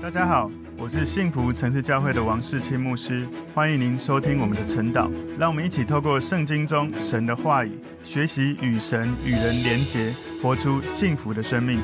大家好，我是幸福城市教会的王世清牧师，欢迎您收听我们的晨祷。让我们一起透过圣经中神的话语，学习与神与人连结，活出幸福的生命。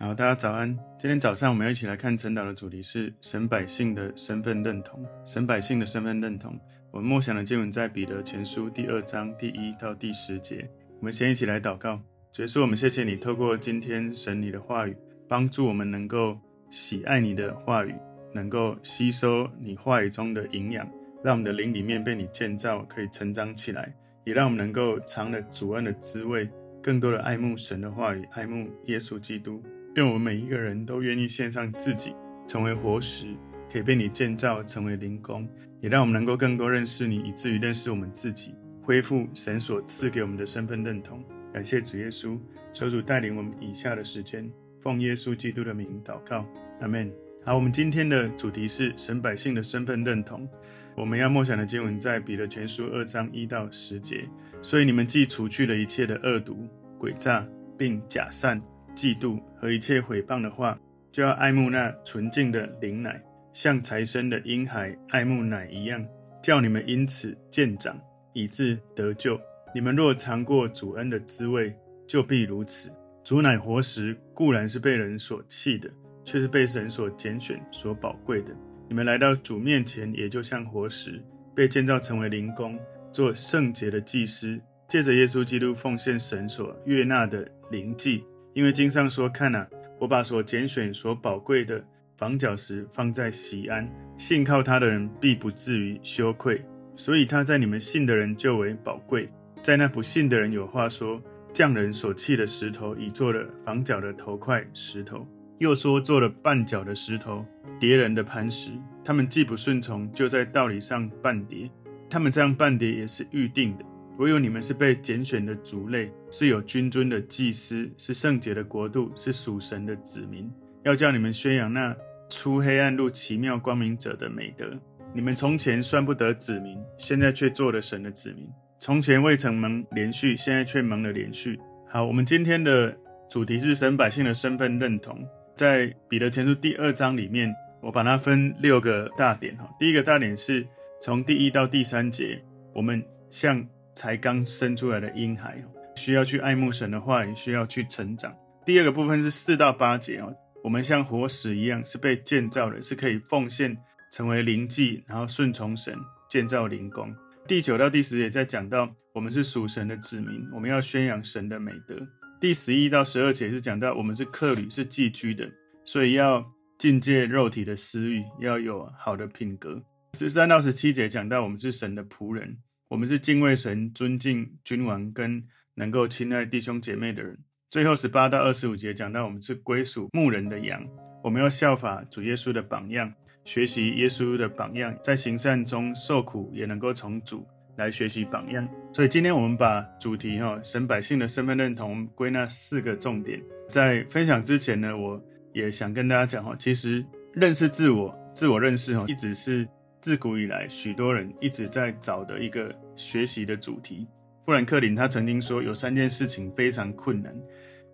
好，大家早安。今天早上我们要一起来看晨祷的主题是神百姓的身份认同。神百姓的身份认同，我们默想的经文在彼得前书第二章第一到第十节。我们先一起来祷告，主耶稣，我们谢谢你透过今天神你的话语。帮助我们能够喜爱你的话语，能够吸收你话语中的营养，让我们的灵里面被你建造，可以成长起来，也让我们能够尝了主恩的滋味，更多的爱慕神的话语，爱慕耶稣基督。愿我们每一个人都愿意献上自己，成为活石，可以被你建造，成为灵宫，也让我们能够更多认识你，以至于认识我们自己，恢复神所赐给我们的身份认同。感谢主耶稣，求主带领我们以下的时间。奉耶稣基督的名祷告，阿门。好，我们今天的主题是神百姓的身份认同。我们要默想的经文在彼得前书二章一到十节。所以你们既除去了一切的恶毒、诡诈，并假善、嫉妒和一切毁谤的话，就要爱慕那纯净的灵奶，像财生的婴孩爱慕奶一样，叫你们因此渐长，以致得救。你们若尝过主恩的滋味，就必如此。主乃活石，固然是被人所弃的，却是被神所拣选、所宝贵的。你们来到主面前，也就像活石，被建造成为灵宫，做圣洁的祭司，借着耶稣基督奉献神所悦纳的灵祭。因为经上说：“看哪，我把所拣选、所宝贵的房角石放在锡安，信靠他的人必不至于羞愧。所以他在你们信的人就为宝贵，在那不信的人有话说。”匠人所砌的石头，已做了房角的头块石头；又说做了绊脚的石头，叠人的磐石。他们既不顺从，就在道理上绊跌。他们这样绊跌也是预定的。唯有你们是被拣选的族类，是有君尊的祭司，是圣洁的国度，是属神的子民。要叫你们宣扬那出黑暗入奇妙光明者的美德。你们从前算不得子民，现在却做了神的子民。从前未曾蒙连续，现在却蒙了连续。好，我们今天的主题是神百姓的身份认同。在彼得前书第二章里面，我把它分六个大点哈。第一个大点是从第一到第三节，我们像才刚生出来的婴孩，需要去爱慕神的话也，需要去成长。第二个部分是四到八节哦，我们像活石一样，是被建造的，是可以奉献成为灵祭，然后顺从神，建造灵宫。第九到第十节在讲到我们是属神的子民，我们要宣扬神的美德。第十一到十二节是讲到我们是客旅，是寄居的，所以要禁戒肉体的私欲，要有好的品格。十三到十七节讲到我们是神的仆人，我们是敬畏神、尊敬君王跟能够亲爱弟兄姐妹的人。最后十八到二十五节讲到我们是归属牧人的羊，我们要效法主耶稣的榜样。学习耶稣的榜样，在行善中受苦，也能够从主来学习榜样。所以今天我们把主题哈神百姓的身份认同归纳四个重点。在分享之前呢，我也想跟大家讲哈，其实认识自我、自我认识哈，一直是自古以来许多人一直在找的一个学习的主题。富兰克林他曾经说，有三件事情非常困难，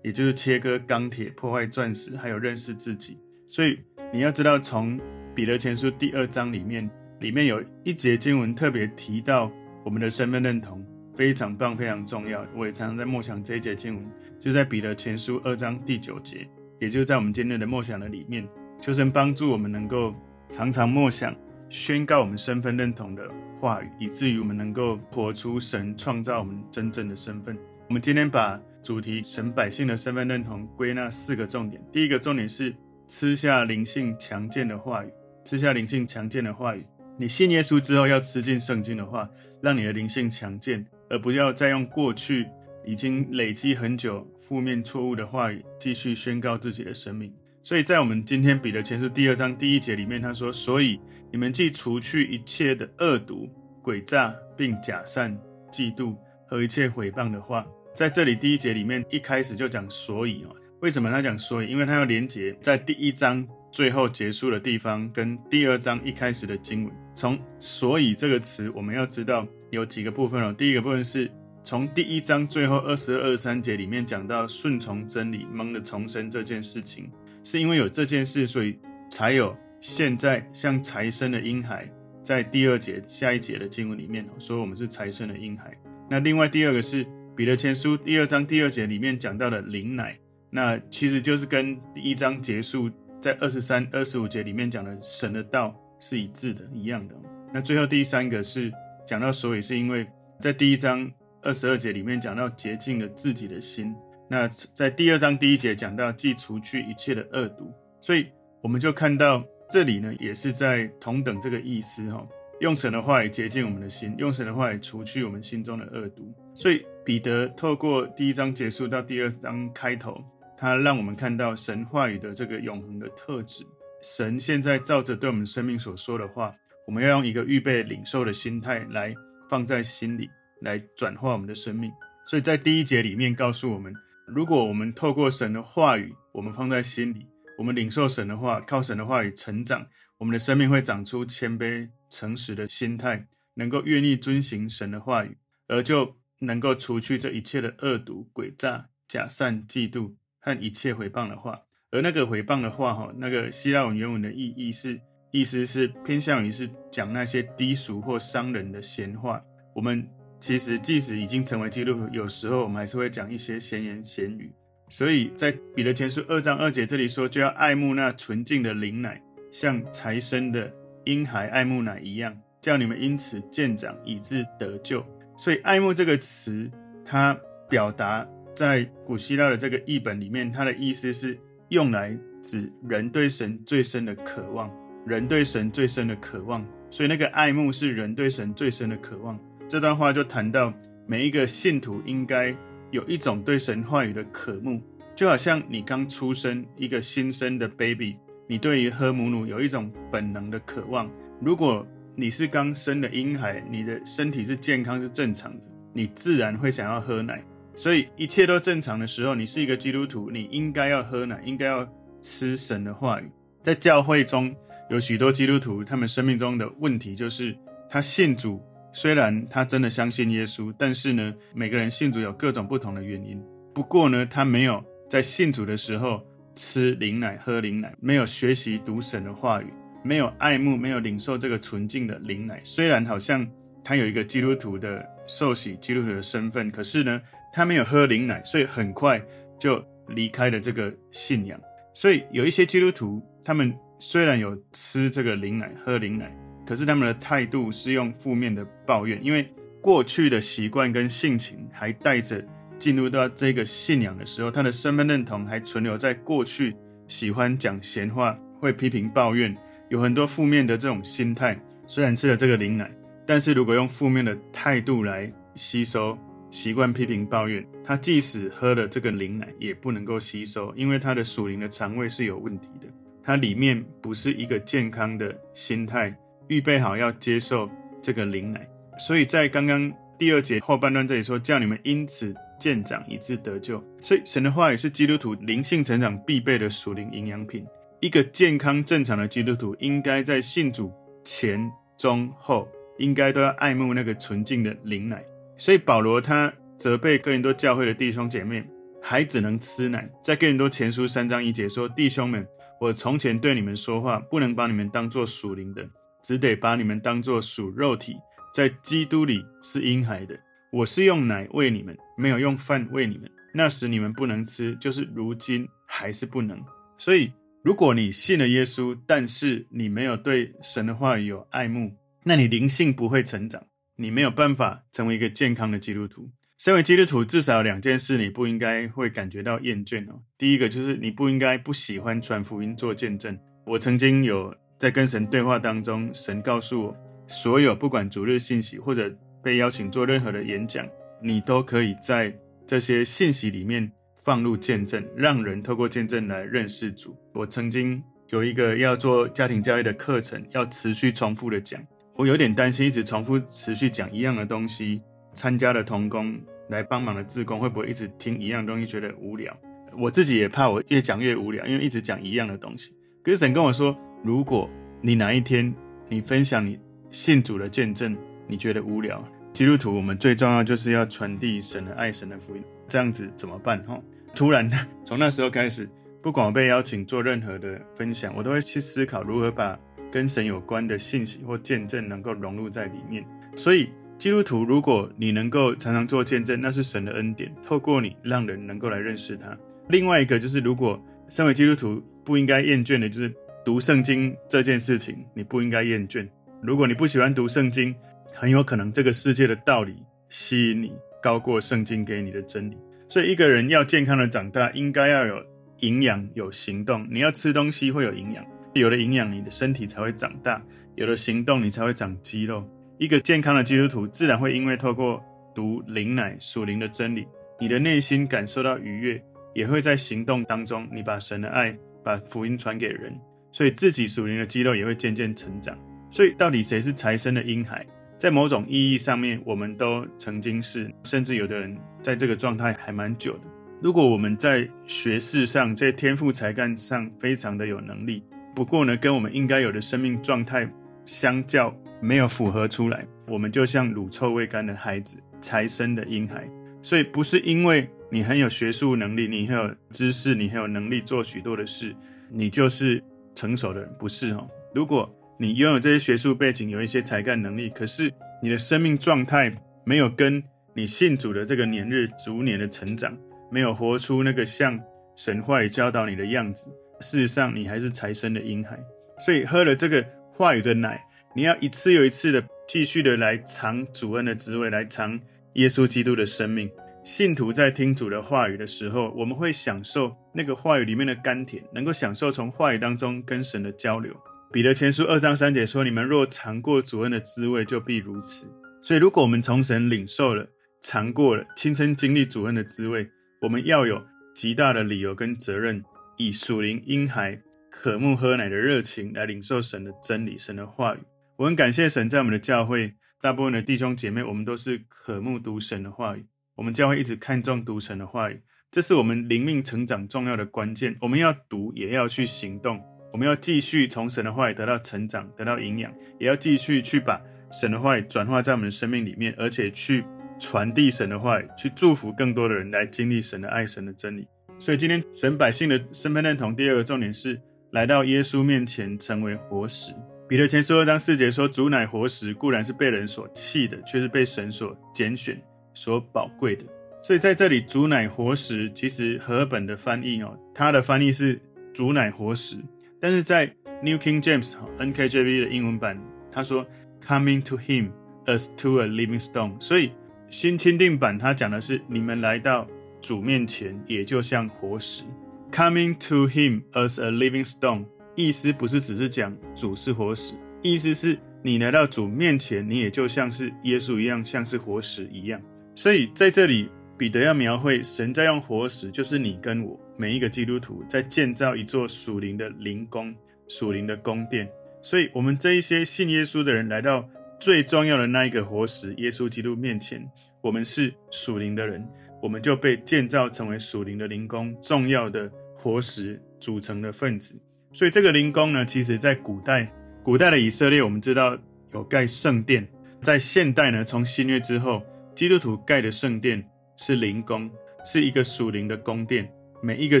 也就是切割钢铁、破坏钻石，还有认识自己。所以你要知道从彼得前书第二章里面，里面有一节经文特别提到我们的身份认同，非常棒，非常重要。我也常常在默想这一节经文，就在彼得前书二章第九节，也就在我们今天的默想的里面，求神帮助我们能够常常默想，宣告我们身份认同的话语，以至于我们能够活出神创造我们真正的身份。我们今天把主题神百姓的身份认同归纳四个重点，第一个重点是吃下灵性强健的话语。吃下灵性强健的话语，你信耶稣之后要吃进圣经的话，让你的灵性强健，而不要再用过去已经累积很久负面错误的话语继续宣告自己的生命。所以在我们今天彼得前书第二章第一节里面，他说：“所以你们既除去一切的恶毒、诡诈，并假善、嫉妒和一切毁谤的话。”在这里第一节里面一开始就讲“所以”哦，为什么他讲“所以”？因为他要连接在第一章。最后结束的地方跟第二章一开始的经文，从“所以”这个词，我们要知道有几个部分哦。第一个部分是从第一章最后二十二、三节里面讲到顺从真理、蒙了重生这件事情，是因为有这件事，所以才有现在像才生的婴孩，在第二节下一节的经文里面说我们是才生的婴孩。那另外第二个是彼得前书第二章第二节里面讲到的灵奶，那其实就是跟第一章结束在二十三、二十五节里面讲的神的道是一致的，一样的。那最后第三个是讲到所以是因为在第一章二十二节里面讲到洁净了自己的心。那在第二章第一节讲到，既除去一切的恶毒，所以我们就看到这里呢，也是在同等这个意思哈。用神的话语洁净我们的心，用神的话语除去我们心中的恶毒。所以彼得透过第一章结束到第二章开头，他让我们看到神话语的这个永恒的特质。神现在照着对我们生命所说的话，我们要用一个预备领受的心态来放在心里，来转化我们的生命。所以在第一节里面告诉我们。如果我们透过神的话语，我们放在心里，我们领受神的话，靠神的话语成长，我们的生命会长出谦卑、诚实的心态，能够愿意遵行神的话语，而就能够除去这一切的恶毒、诡诈、假善、嫉妒和一切毁谤的话。而那个毁谤的话，哈，那个希腊文原文的意义是，意思是偏向于是讲那些低俗或伤人的闲话。我们。其实，即使已经成为基督徒，有时候我们还是会讲一些闲言闲语。所以在彼得前书二章二节这里说，就要爱慕那纯净的灵奶，像才生的婴孩爱慕奶一样，叫你们因此渐长，以致得救。所以，爱慕这个词，它表达在古希腊的这个译本里面，它的意思是用来指人对神最深的渴望，人对神最深的渴望。所以，那个爱慕是人对神最深的渴望。这段话就谈到每一个信徒应该有一种对神话语的渴慕，就好像你刚出生一个新生的 baby，你对于喝母乳有一种本能的渴望。如果你是刚生的婴孩，你的身体是健康是正常的，你自然会想要喝奶。所以一切都正常的时候，你是一个基督徒，你应该要喝奶，应该要吃神的话语。在教会中有许多基督徒，他们生命中的问题就是他信主。虽然他真的相信耶稣，但是呢，每个人信主有各种不同的原因。不过呢，他没有在信主的时候吃灵奶、喝灵奶，没有学习读神的话语，没有爱慕、没有领受这个纯净的灵奶。虽然好像他有一个基督徒的受洗、基督徒的身份，可是呢，他没有喝灵奶，所以很快就离开了这个信仰。所以有一些基督徒，他们虽然有吃这个灵奶、喝灵奶。可是他们的态度是用负面的抱怨，因为过去的习惯跟性情还带着进入到这个信仰的时候，他的身份认同还存留在过去，喜欢讲闲话，会批评抱怨，有很多负面的这种心态。虽然吃了这个灵奶，但是如果用负面的态度来吸收，习惯批评抱怨，他即使喝了这个灵奶，也不能够吸收，因为他的属灵的肠胃是有问题的，它里面不是一个健康的心态。预备好要接受这个灵奶，所以在刚刚第二节后半段这里说，叫你们因此渐长，以致得救。所以神的话也是基督徒灵性成长必备的属灵营养品。一个健康正常的基督徒，应该在信主前、中、后，应该都要爱慕那个纯净的灵奶。所以保罗他责备哥林多教会的弟兄姐妹，还只能吃奶。在哥林多前书三章一节说：“弟兄们，我从前对你们说话，不能把你们当作属灵的。”只得把你们当作属肉体，在基督里是婴孩的。我是用奶喂你们，没有用饭喂你们。那时你们不能吃，就是如今还是不能。所以，如果你信了耶稣，但是你没有对神的话语有爱慕，那你灵性不会成长，你没有办法成为一个健康的基督徒。身为基督徒，至少有两件事你不应该会感觉到厌倦哦。第一个就是你不应该不喜欢传福音做见证。我曾经有。在跟神对话当中，神告诉我，所有不管主日信息或者被邀请做任何的演讲，你都可以在这些信息里面放入见证，让人透过见证来认识主。我曾经有一个要做家庭教育的课程，要持续重复的讲，我有点担心，一直重复持续讲一样的东西，参加的同工来帮忙的志工会不会一直听一样东西觉得无聊？我自己也怕我越讲越无聊，因为一直讲一样的东西。可是神跟我说。如果你哪一天你分享你信主的见证，你觉得无聊，基督徒我们最重要就是要传递神的爱、神的福音，这样子怎么办？哈，突然 从那时候开始，不管我被邀请做任何的分享，我都会去思考如何把跟神有关的信息或见证能够融入在里面。所以，基督徒，如果你能够常常做见证，那是神的恩典，透过你让人能够来认识他。另外一个就是，如果身为基督徒不应该厌倦的，就是读圣经这件事情，你不应该厌倦。如果你不喜欢读圣经，很有可能这个世界的道理吸引你，高过圣经给你的真理。所以，一个人要健康的长大，应该要有营养、有行动。你要吃东西会有营养，有了营养，你的身体才会长大；有了行动，你才会长肌肉。一个健康的基督徒，自然会因为透过读灵奶属灵的真理，你的内心感受到愉悦，也会在行动当中，你把神的爱、把福音传给人，所以自己属灵的肌肉也会渐渐成长。所以，到底谁是财生的婴孩？在某种意义上面，我们都曾经是，甚至有的人在这个状态还蛮久的。如果我们在学识上、在天赋才干上非常的有能力，不过呢，跟我们应该有的生命状态相较，没有符合出来，我们就像乳臭未干的孩子，才生的婴孩。所以不是因为你很有学术能力，你很有知识，你很有能力做许多的事，你就是成熟的人，不是哦。如果你拥有这些学术背景，有一些才干能力，可是你的生命状态没有跟你信主的这个年日逐年的成长，没有活出那个像神话语教导你的样子，事实上你还是财神的婴孩。所以喝了这个话语的奶。你要一次又一次的继续的来尝主恩的滋味，来尝耶稣基督的生命。信徒在听主的话语的时候，我们会享受那个话语里面的甘甜，能够享受从话语当中跟神的交流。彼得前书二章三节说：“你们若尝过主恩的滋味，就必如此。”所以，如果我们从神领受了、尝过了、亲身经历主恩的滋味，我们要有极大的理由跟责任，以属灵婴孩渴慕喝奶的热情来领受神的真理、神的话语。我很感谢神，在我们的教会，大部分的弟兄姐妹，我们都是渴慕读神的话语。我们教会一直看重读神的话语，这是我们灵命成长重要的关键。我们要读，也要去行动。我们要继续从神的话语得到成长，得到营养，也要继续去把神的话语转化在我们的生命里面，而且去传递神的话语，去祝福更多的人来经历神的爱、神的真理。所以今天神百姓的身份认同，第二个重点是来到耶稣面前，成为活石。彼得前书二章四节说：“主乃活石，固然是被人所弃的，却是被神所拣选、所宝贵的。”所以在这里，“主乃活石”其实和本的翻译哦，它的翻译是“主乃活石”，但是在 New King James 哈 NKJV 的英文版，他说 “coming to Him as to a living stone”。所以新钦定版它讲的是：“你们来到主面前，也就像活石。”“coming to Him as a living stone”。意思不是只是讲主是活石，意思是你来到主面前，你也就像是耶稣一样，像是活石一样。所以在这里，彼得要描绘神在用活石，就是你跟我每一个基督徒在建造一座属灵的灵宫、属灵的宫殿。所以，我们这一些信耶稣的人来到最重要的那一个活石——耶稣基督面前，我们是属灵的人，我们就被建造成为属灵的灵宫，重要的活石组成的分子。所以这个灵宫呢，其实在古代，古代的以色列，我们知道有盖圣殿。在现代呢，从新约之后，基督徒盖的圣殿是灵宫，是一个属灵的宫殿。每一个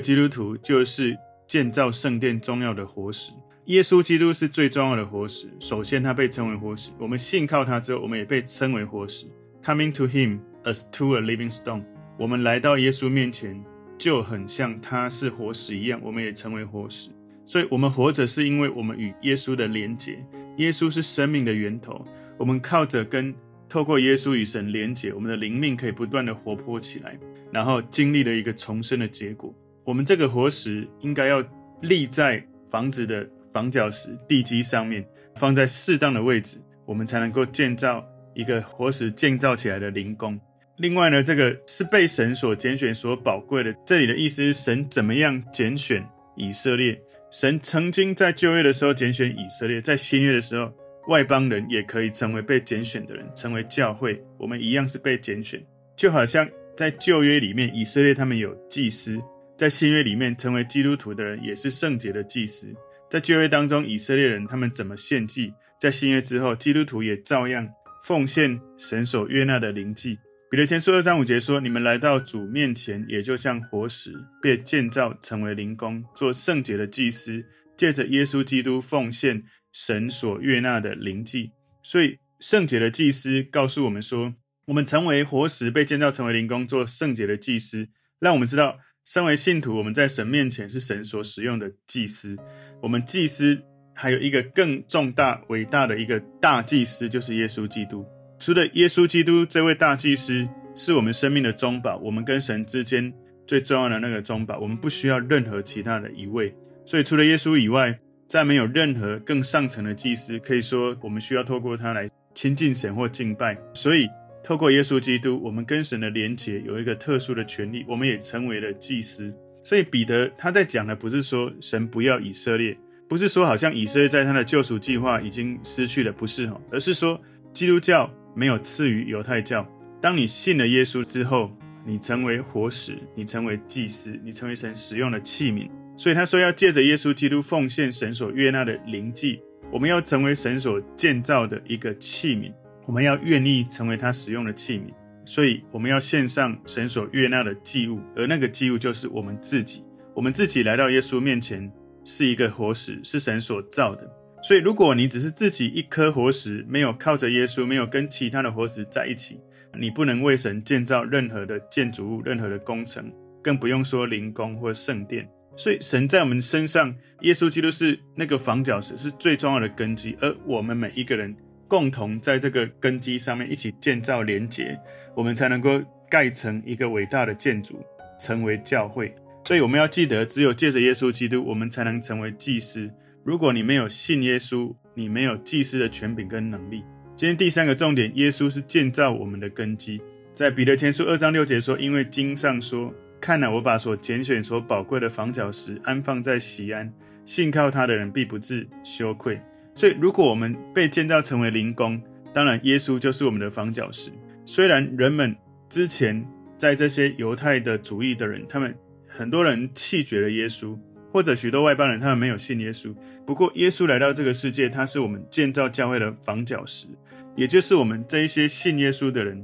基督徒就是建造圣殿重要的活石。耶稣基督是最重要的活石。首先，他被称为活石。我们信靠他之后，我们也被称为活石。Coming to him as to a living stone，我们来到耶稣面前，就很像他是活石一样，我们也成为活石。所以，我们活着是因为我们与耶稣的连结。耶稣是生命的源头，我们靠着跟透过耶稣与神连结，我们的灵命可以不断的活泼起来，然后经历了一个重生的结果。我们这个活石应该要立在房子的房角石、地基上面，放在适当的位置，我们才能够建造一个活石建造起来的灵宫。另外呢，这个是被神所拣选、所宝贵的。这里的意思是神怎么样拣选以色列。神曾经在旧约的时候拣选以色列，在新约的时候，外邦人也可以成为被拣选的人，成为教会。我们一样是被拣选，就好像在旧约里面，以色列他们有祭司；在新约里面，成为基督徒的人也是圣洁的祭司。在旧约当中，以色列人他们怎么献祭，在新约之后，基督徒也照样奉献神所悦纳的灵祭。彼得前书二章五节说：“你们来到主面前，也就像活石，被建造成为灵宫，做圣洁的祭司，借着耶稣基督奉献神所悦纳的灵祭。”所以，圣洁的祭司告诉我们说，我们成为活石，被建造成为灵宫，做圣洁的祭司，让我们知道，身为信徒，我们在神面前是神所使用的祭司。我们祭司还有一个更重大、伟大的一个大祭司，就是耶稣基督。除了耶稣基督这位大祭司是我们生命的中保，我们跟神之间最重要的那个中保，我们不需要任何其他的一位。所以除了耶稣以外，再没有任何更上层的祭司。可以说，我们需要透过他来亲近神或敬拜。所以，透过耶稣基督，我们跟神的连结有一个特殊的权利，我们也成为了祭司。所以彼得他在讲的不是说神不要以色列，不是说好像以色列在他的救赎计划已经失去了，不是哈，而是说基督教。没有赐于犹太教。当你信了耶稣之后，你成为活石，你成为祭司，你成为神使用的器皿。所以他说要借着耶稣基督奉献神所悦纳的灵祭，我们要成为神所建造的一个器皿，我们要愿意成为他使用的器皿。所以我们要献上神所悦纳的祭物，而那个祭物就是我们自己。我们自己来到耶稣面前是一个活石，是神所造的。所以，如果你只是自己一颗活石，没有靠着耶稣，没有跟其他的活石在一起，你不能为神建造任何的建筑物、任何的工程，更不用说灵宫或圣殿。所以，神在我们身上，耶稣基督是那个房角石，是最重要的根基，而我们每一个人共同在这个根基上面一起建造连结，我们才能够盖成一个伟大的建筑，成为教会。所以，我们要记得，只有借着耶稣基督，我们才能成为祭司。如果你没有信耶稣，你没有祭司的权柄跟能力。今天第三个重点，耶稣是建造我们的根基。在彼得前书二章六节说：“因为经上说，看哪，我把所拣选、所宝贵的房角石安放在西安，信靠他的人必不致羞愧。”所以，如果我们被建造成为灵宫，当然耶稣就是我们的房角石。虽然人们之前在这些犹太的主义的人，他们很多人弃绝了耶稣。或者许多外邦人，他们没有信耶稣。不过，耶稣来到这个世界，他是我们建造教会的房角石，也就是我们这一些信耶稣的人。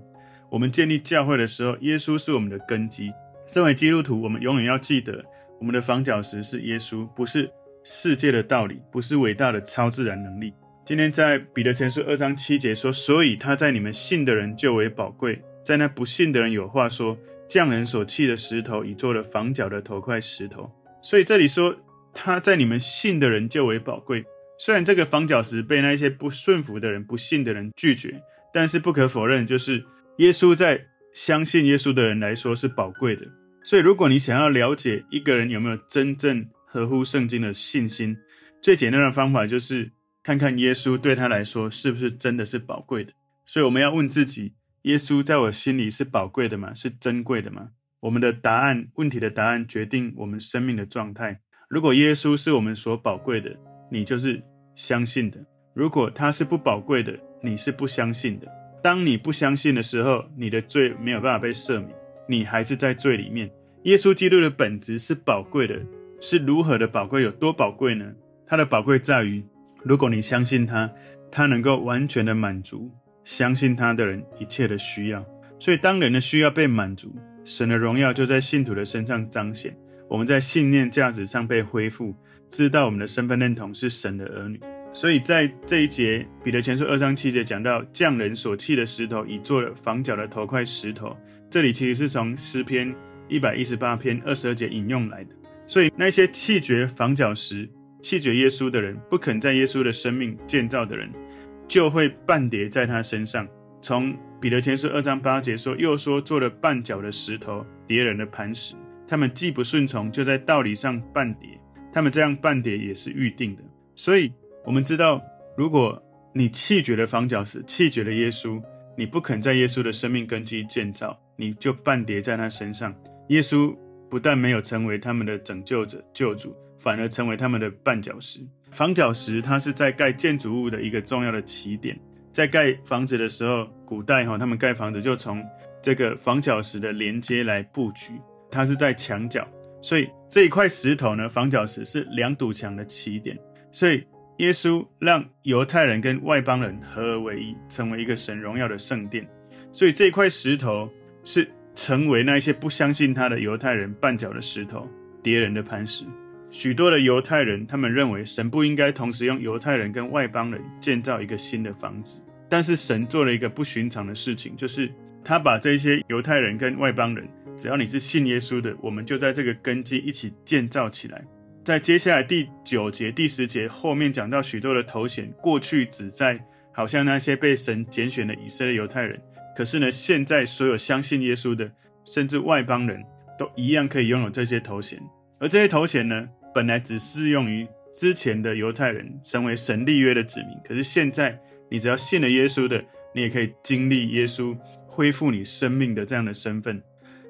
我们建立教会的时候，耶稣是我们的根基。身为基督徒，我们永远要记得，我们的房角石是耶稣，不是世界的道理，不是伟大的超自然能力。今天在彼得前书二章七节说：“所以他在你们信的人就为宝贵，在那不信的人有话说，匠人所弃的石头，已做了房角的头块石头。”所以这里说，他在你们信的人就为宝贵。虽然这个房角石被那些不顺服的人、不信的人拒绝，但是不可否认，就是耶稣在相信耶稣的人来说是宝贵的。所以，如果你想要了解一个人有没有真正合乎圣经的信心，最简单的方法就是看看耶稣对他来说是不是真的是宝贵的。所以，我们要问自己：耶稣在我心里是宝贵的吗？是珍贵的吗？我们的答案，问题的答案决定我们生命的状态。如果耶稣是我们所宝贵的，你就是相信的；如果他是不宝贵的，你是不相信的。当你不相信的时候，你的罪没有办法被赦免，你还是在罪里面。耶稣基督的本质是宝贵的，是如何的宝贵？有多宝贵呢？他的宝贵在于，如果你相信他，他能够完全的满足相信他的人一切的需要。所以，当人的需要被满足，神的荣耀就在信徒的身上彰显，我们在信念价值上被恢复，知道我们的身份认同是神的儿女。所以在这一节，彼得前书二章七节讲到，匠人所弃的石头，已做了房角的头块石头。这里其实是从诗篇一百一十八篇二十二节引用来的。所以那些弃绝房角石、弃绝耶稣的人，不肯在耶稣的生命建造的人，就会绊跌在他身上。从彼得前书二章八节说，又说做了绊脚的石头，跌人的磐石。他们既不顺从，就在道理上绊跌。他们这样绊跌也是预定的。所以，我们知道，如果你弃绝了房角石，弃绝了耶稣，你不肯在耶稣的生命根基建造，你就绊跌在他身上。耶稣不但没有成为他们的拯救者、救主，反而成为他们的绊脚石。房角石，它是在盖建筑物的一个重要的起点。在盖房子的时候，古代哈，他们盖房子就从这个房角石的连接来布局，它是在墙角，所以这一块石头呢，房角石是两堵墙的起点。所以耶稣让犹太人跟外邦人合而为一，成为一个神荣耀的圣殿。所以这块石头是成为那些不相信他的犹太人绊脚的石头，敌人的磐石。许多的犹太人，他们认为神不应该同时用犹太人跟外邦人建造一个新的房子。但是神做了一个不寻常的事情，就是他把这些犹太人跟外邦人，只要你是信耶稣的，我们就在这个根基一起建造起来。在接下来第九节、第十节后面讲到许多的头衔，过去只在好像那些被神拣选的以色列犹太人，可是呢，现在所有相信耶稣的，甚至外邦人都一样可以拥有这些头衔。而这些头衔呢，本来只适用于之前的犹太人，成为神立约的子民。可是现在，你只要信了耶稣的，你也可以经历耶稣恢复你生命的这样的身份。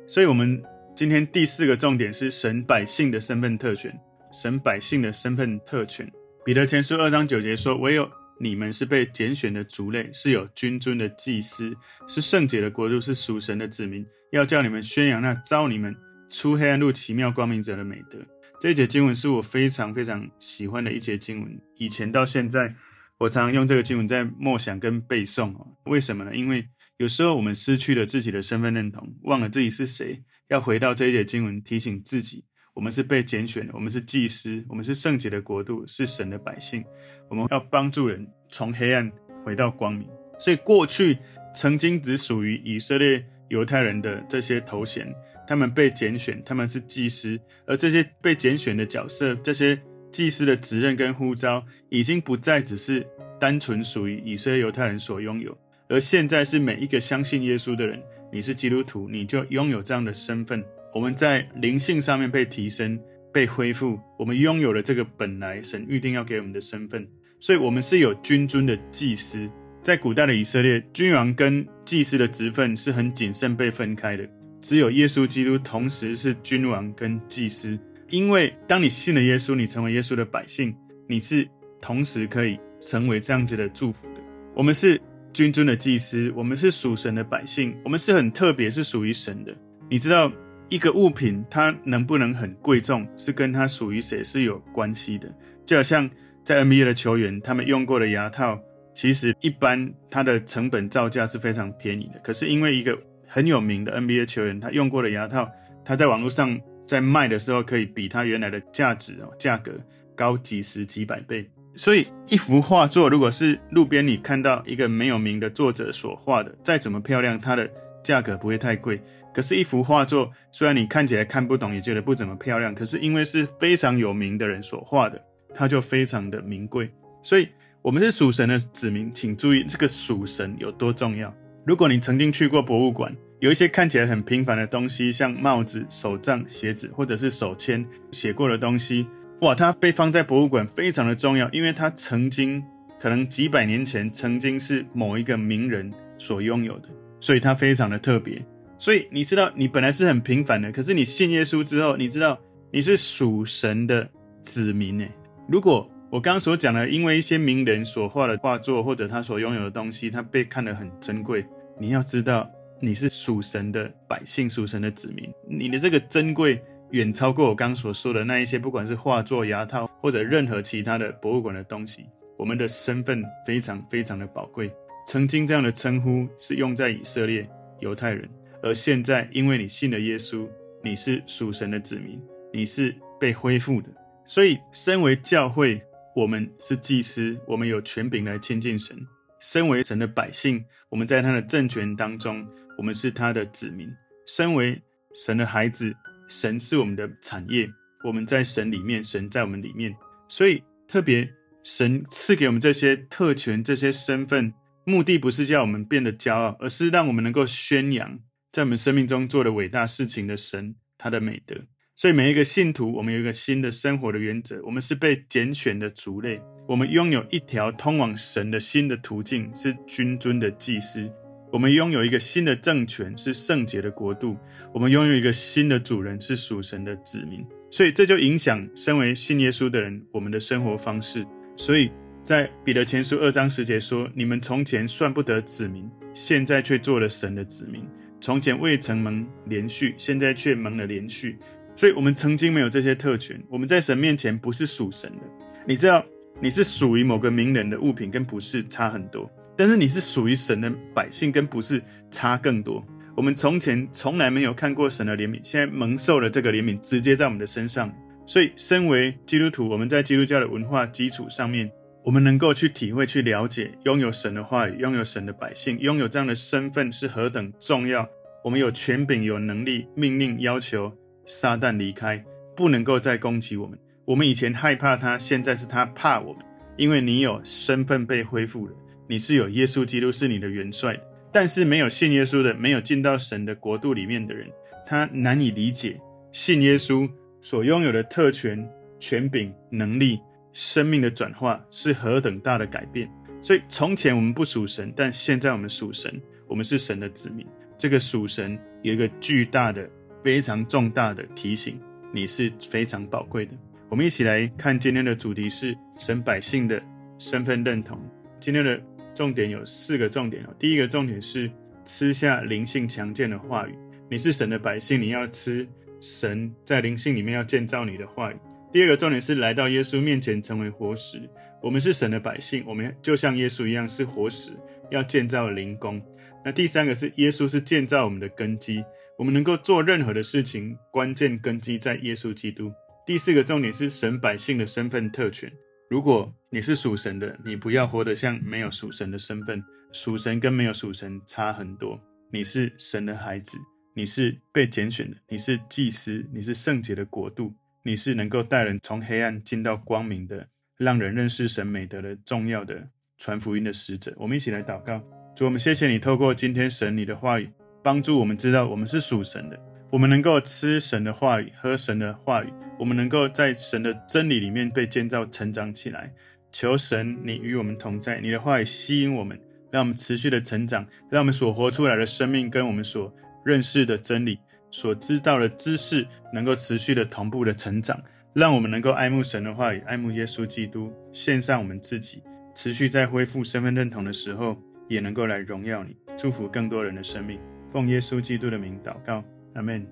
所以，我们今天第四个重点是神百姓的身份特权。神百姓的身份特权。彼得前书二章九节说：“唯有你们是被拣选的族类，是有君尊的祭司，是圣洁的国度，是属神的子民，要叫你们宣扬那召你们出黑暗入奇妙光明者的美德。”这一节经文是我非常非常喜欢的一节经文。以前到现在，我常用这个经文在默想跟背诵。为什么呢？因为有时候我们失去了自己的身份认同，忘了自己是谁，要回到这一节经文，提醒自己，我们是被拣选的，我们是祭司，我们是圣洁的国度，是神的百姓。我们要帮助人从黑暗回到光明。所以过去曾经只属于以色列犹太人的这些头衔。他们被拣选，他们是祭司，而这些被拣选的角色，这些祭司的职任跟呼召，已经不再只是单纯属于以色列犹太人所拥有，而现在是每一个相信耶稣的人，你是基督徒，你就拥有这样的身份。我们在灵性上面被提升、被恢复，我们拥有了这个本来神预定要给我们的身份，所以我们是有君尊的祭司。在古代的以色列，君王跟祭司的职分是很谨慎被分开的。只有耶稣基督同时是君王跟祭司，因为当你信了耶稣，你成为耶稣的百姓，你是同时可以成为这样子的祝福的。我们是君尊的祭司，我们是属神的百姓，我们是很特别，是属于神的。你知道一个物品它能不能很贵重，是跟它属于谁是有关系的。就好像在 NBA 的球员，他们用过的牙套，其实一般它的成本造价是非常便宜的，可是因为一个很有名的 NBA 球员，他用过的牙套，他在网络上在卖的时候，可以比它原来的价值哦，价格高几十几百倍。所以一幅画作，如果是路边你看到一个没有名的作者所画的，再怎么漂亮，它的价格不会太贵。可是，一幅画作虽然你看起来看不懂，也觉得不怎么漂亮，可是因为是非常有名的人所画的，它就非常的名贵。所以，我们是属神的子民，请注意这个属神有多重要。如果你曾经去过博物馆，有一些看起来很平凡的东西，像帽子、手杖、鞋子，或者是手签写过的东西，哇，它被放在博物馆非常的重要，因为它曾经可能几百年前曾经是某一个名人所拥有的，所以它非常的特别。所以你知道，你本来是很平凡的，可是你信耶稣之后，你知道你是属神的子民诶。如果我刚刚所讲的，因为一些名人所画的画作，或者他所拥有的东西，他被看得很珍贵。你要知道，你是属神的百姓，属神的子民。你的这个珍贵远超过我刚所说的那一些，不管是画作、牙套，或者任何其他的博物馆的东西。我们的身份非常非常的宝贵。曾经这样的称呼是用在以色列犹太人，而现在因为你信了耶稣，你是属神的子民，你是被恢复的。所以，身为教会。我们是祭司，我们有权柄来亲近神。身为神的百姓，我们在他的政权当中，我们是他的子民。身为神的孩子，神是我们的产业。我们在神里面，神在我们里面。所以，特别神赐给我们这些特权、这些身份，目的不是叫我们变得骄傲，而是让我们能够宣扬在我们生命中做的伟大事情的神，他的美德。所以每一个信徒，我们有一个新的生活的原则。我们是被拣选的族类，我们拥有一条通往神的新的途径，是君尊的祭司。我们拥有一个新的政权，是圣洁的国度。我们拥有一个新的主人，是属神的子民。所以这就影响身为信耶稣的人，我们的生活方式。所以在彼得前书二章十节说：“你们从前算不得子民，现在却做了神的子民；从前未曾蒙怜恤，现在却蒙了怜恤。”所以，我们曾经没有这些特权。我们在神面前不是属神的。你知道，你是属于某个名人的物品，跟不是差很多。但是，你是属于神的百姓，跟不是差更多。我们从前从来没有看过神的怜悯，现在蒙受了这个怜悯，直接在我们的身上。所以，身为基督徒，我们在基督教的文化基础上面，我们能够去体会、去了解，拥有神的话语，拥有神的百姓，拥有这样的身份是何等重要。我们有权柄、有能力，命令、要求撒旦离开，不能够再攻击我们。我们以前害怕他，现在是他怕我们，因为你有身份被恢复了。你是有耶稣基督是你的元帅，但是没有信耶稣的，没有进到神的国度里面的人，他难以理解信耶稣所拥有的特权、权柄、能力、生命的转化是何等大的改变。所以从前我们不属神，但现在我们属神，我们是神的子民。这个属神有一个巨大的、非常重大的提醒，你是非常宝贵的。我们一起来看今天的主题是神百姓的身份认同。今天的。重点有四个重点哦。第一个重点是吃下灵性强健的话语。你是神的百姓，你要吃神在灵性里面要建造你的话语。第二个重点是来到耶稣面前成为活石。我们是神的百姓，我们就像耶稣一样是活石，要建造灵宫。那第三个是耶稣是建造我们的根基，我们能够做任何的事情，关键根基在耶稣基督。第四个重点是神百姓的身份特权。如果你是属神的，你不要活得像没有属神的身份。属神跟没有属神差很多。你是神的孩子，你是被拣选的，你是祭司，你是圣洁的国度，你是能够带人从黑暗进到光明的，让人认识神美德的重要的传福音的使者。我们一起来祷告，主，我们谢谢你透过今天神你的话语，帮助我们知道我们是属神的。我们能够吃神的话语，喝神的话语，我们能够在神的真理里面被建造、成长起来。求神，你与我们同在，你的话语吸引我们，让我们持续的成长，让我们所活出来的生命跟我们所认识的真理、所知道的知识，能够持续的同步的成长，让我们能够爱慕神的话语，爱慕耶稣基督，献上我们自己，持续在恢复身份认同的时候，也能够来荣耀你，祝福更多人的生命。奉耶稣基督的名祷告。阿门。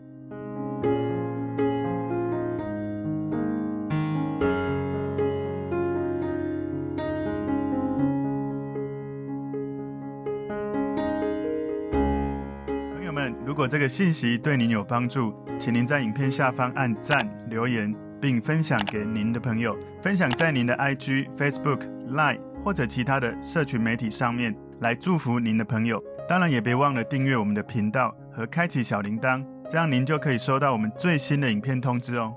朋友们，如果这个信息对您有帮助，请您在影片下方按赞、留言，并分享给您的朋友，分享在您的 IG、Facebook、Line 或者其他的社群媒体上面，来祝福您的朋友。当然，也别忘了订阅我们的频道和开启小铃铛，这样您就可以收到我们最新的影片通知哦。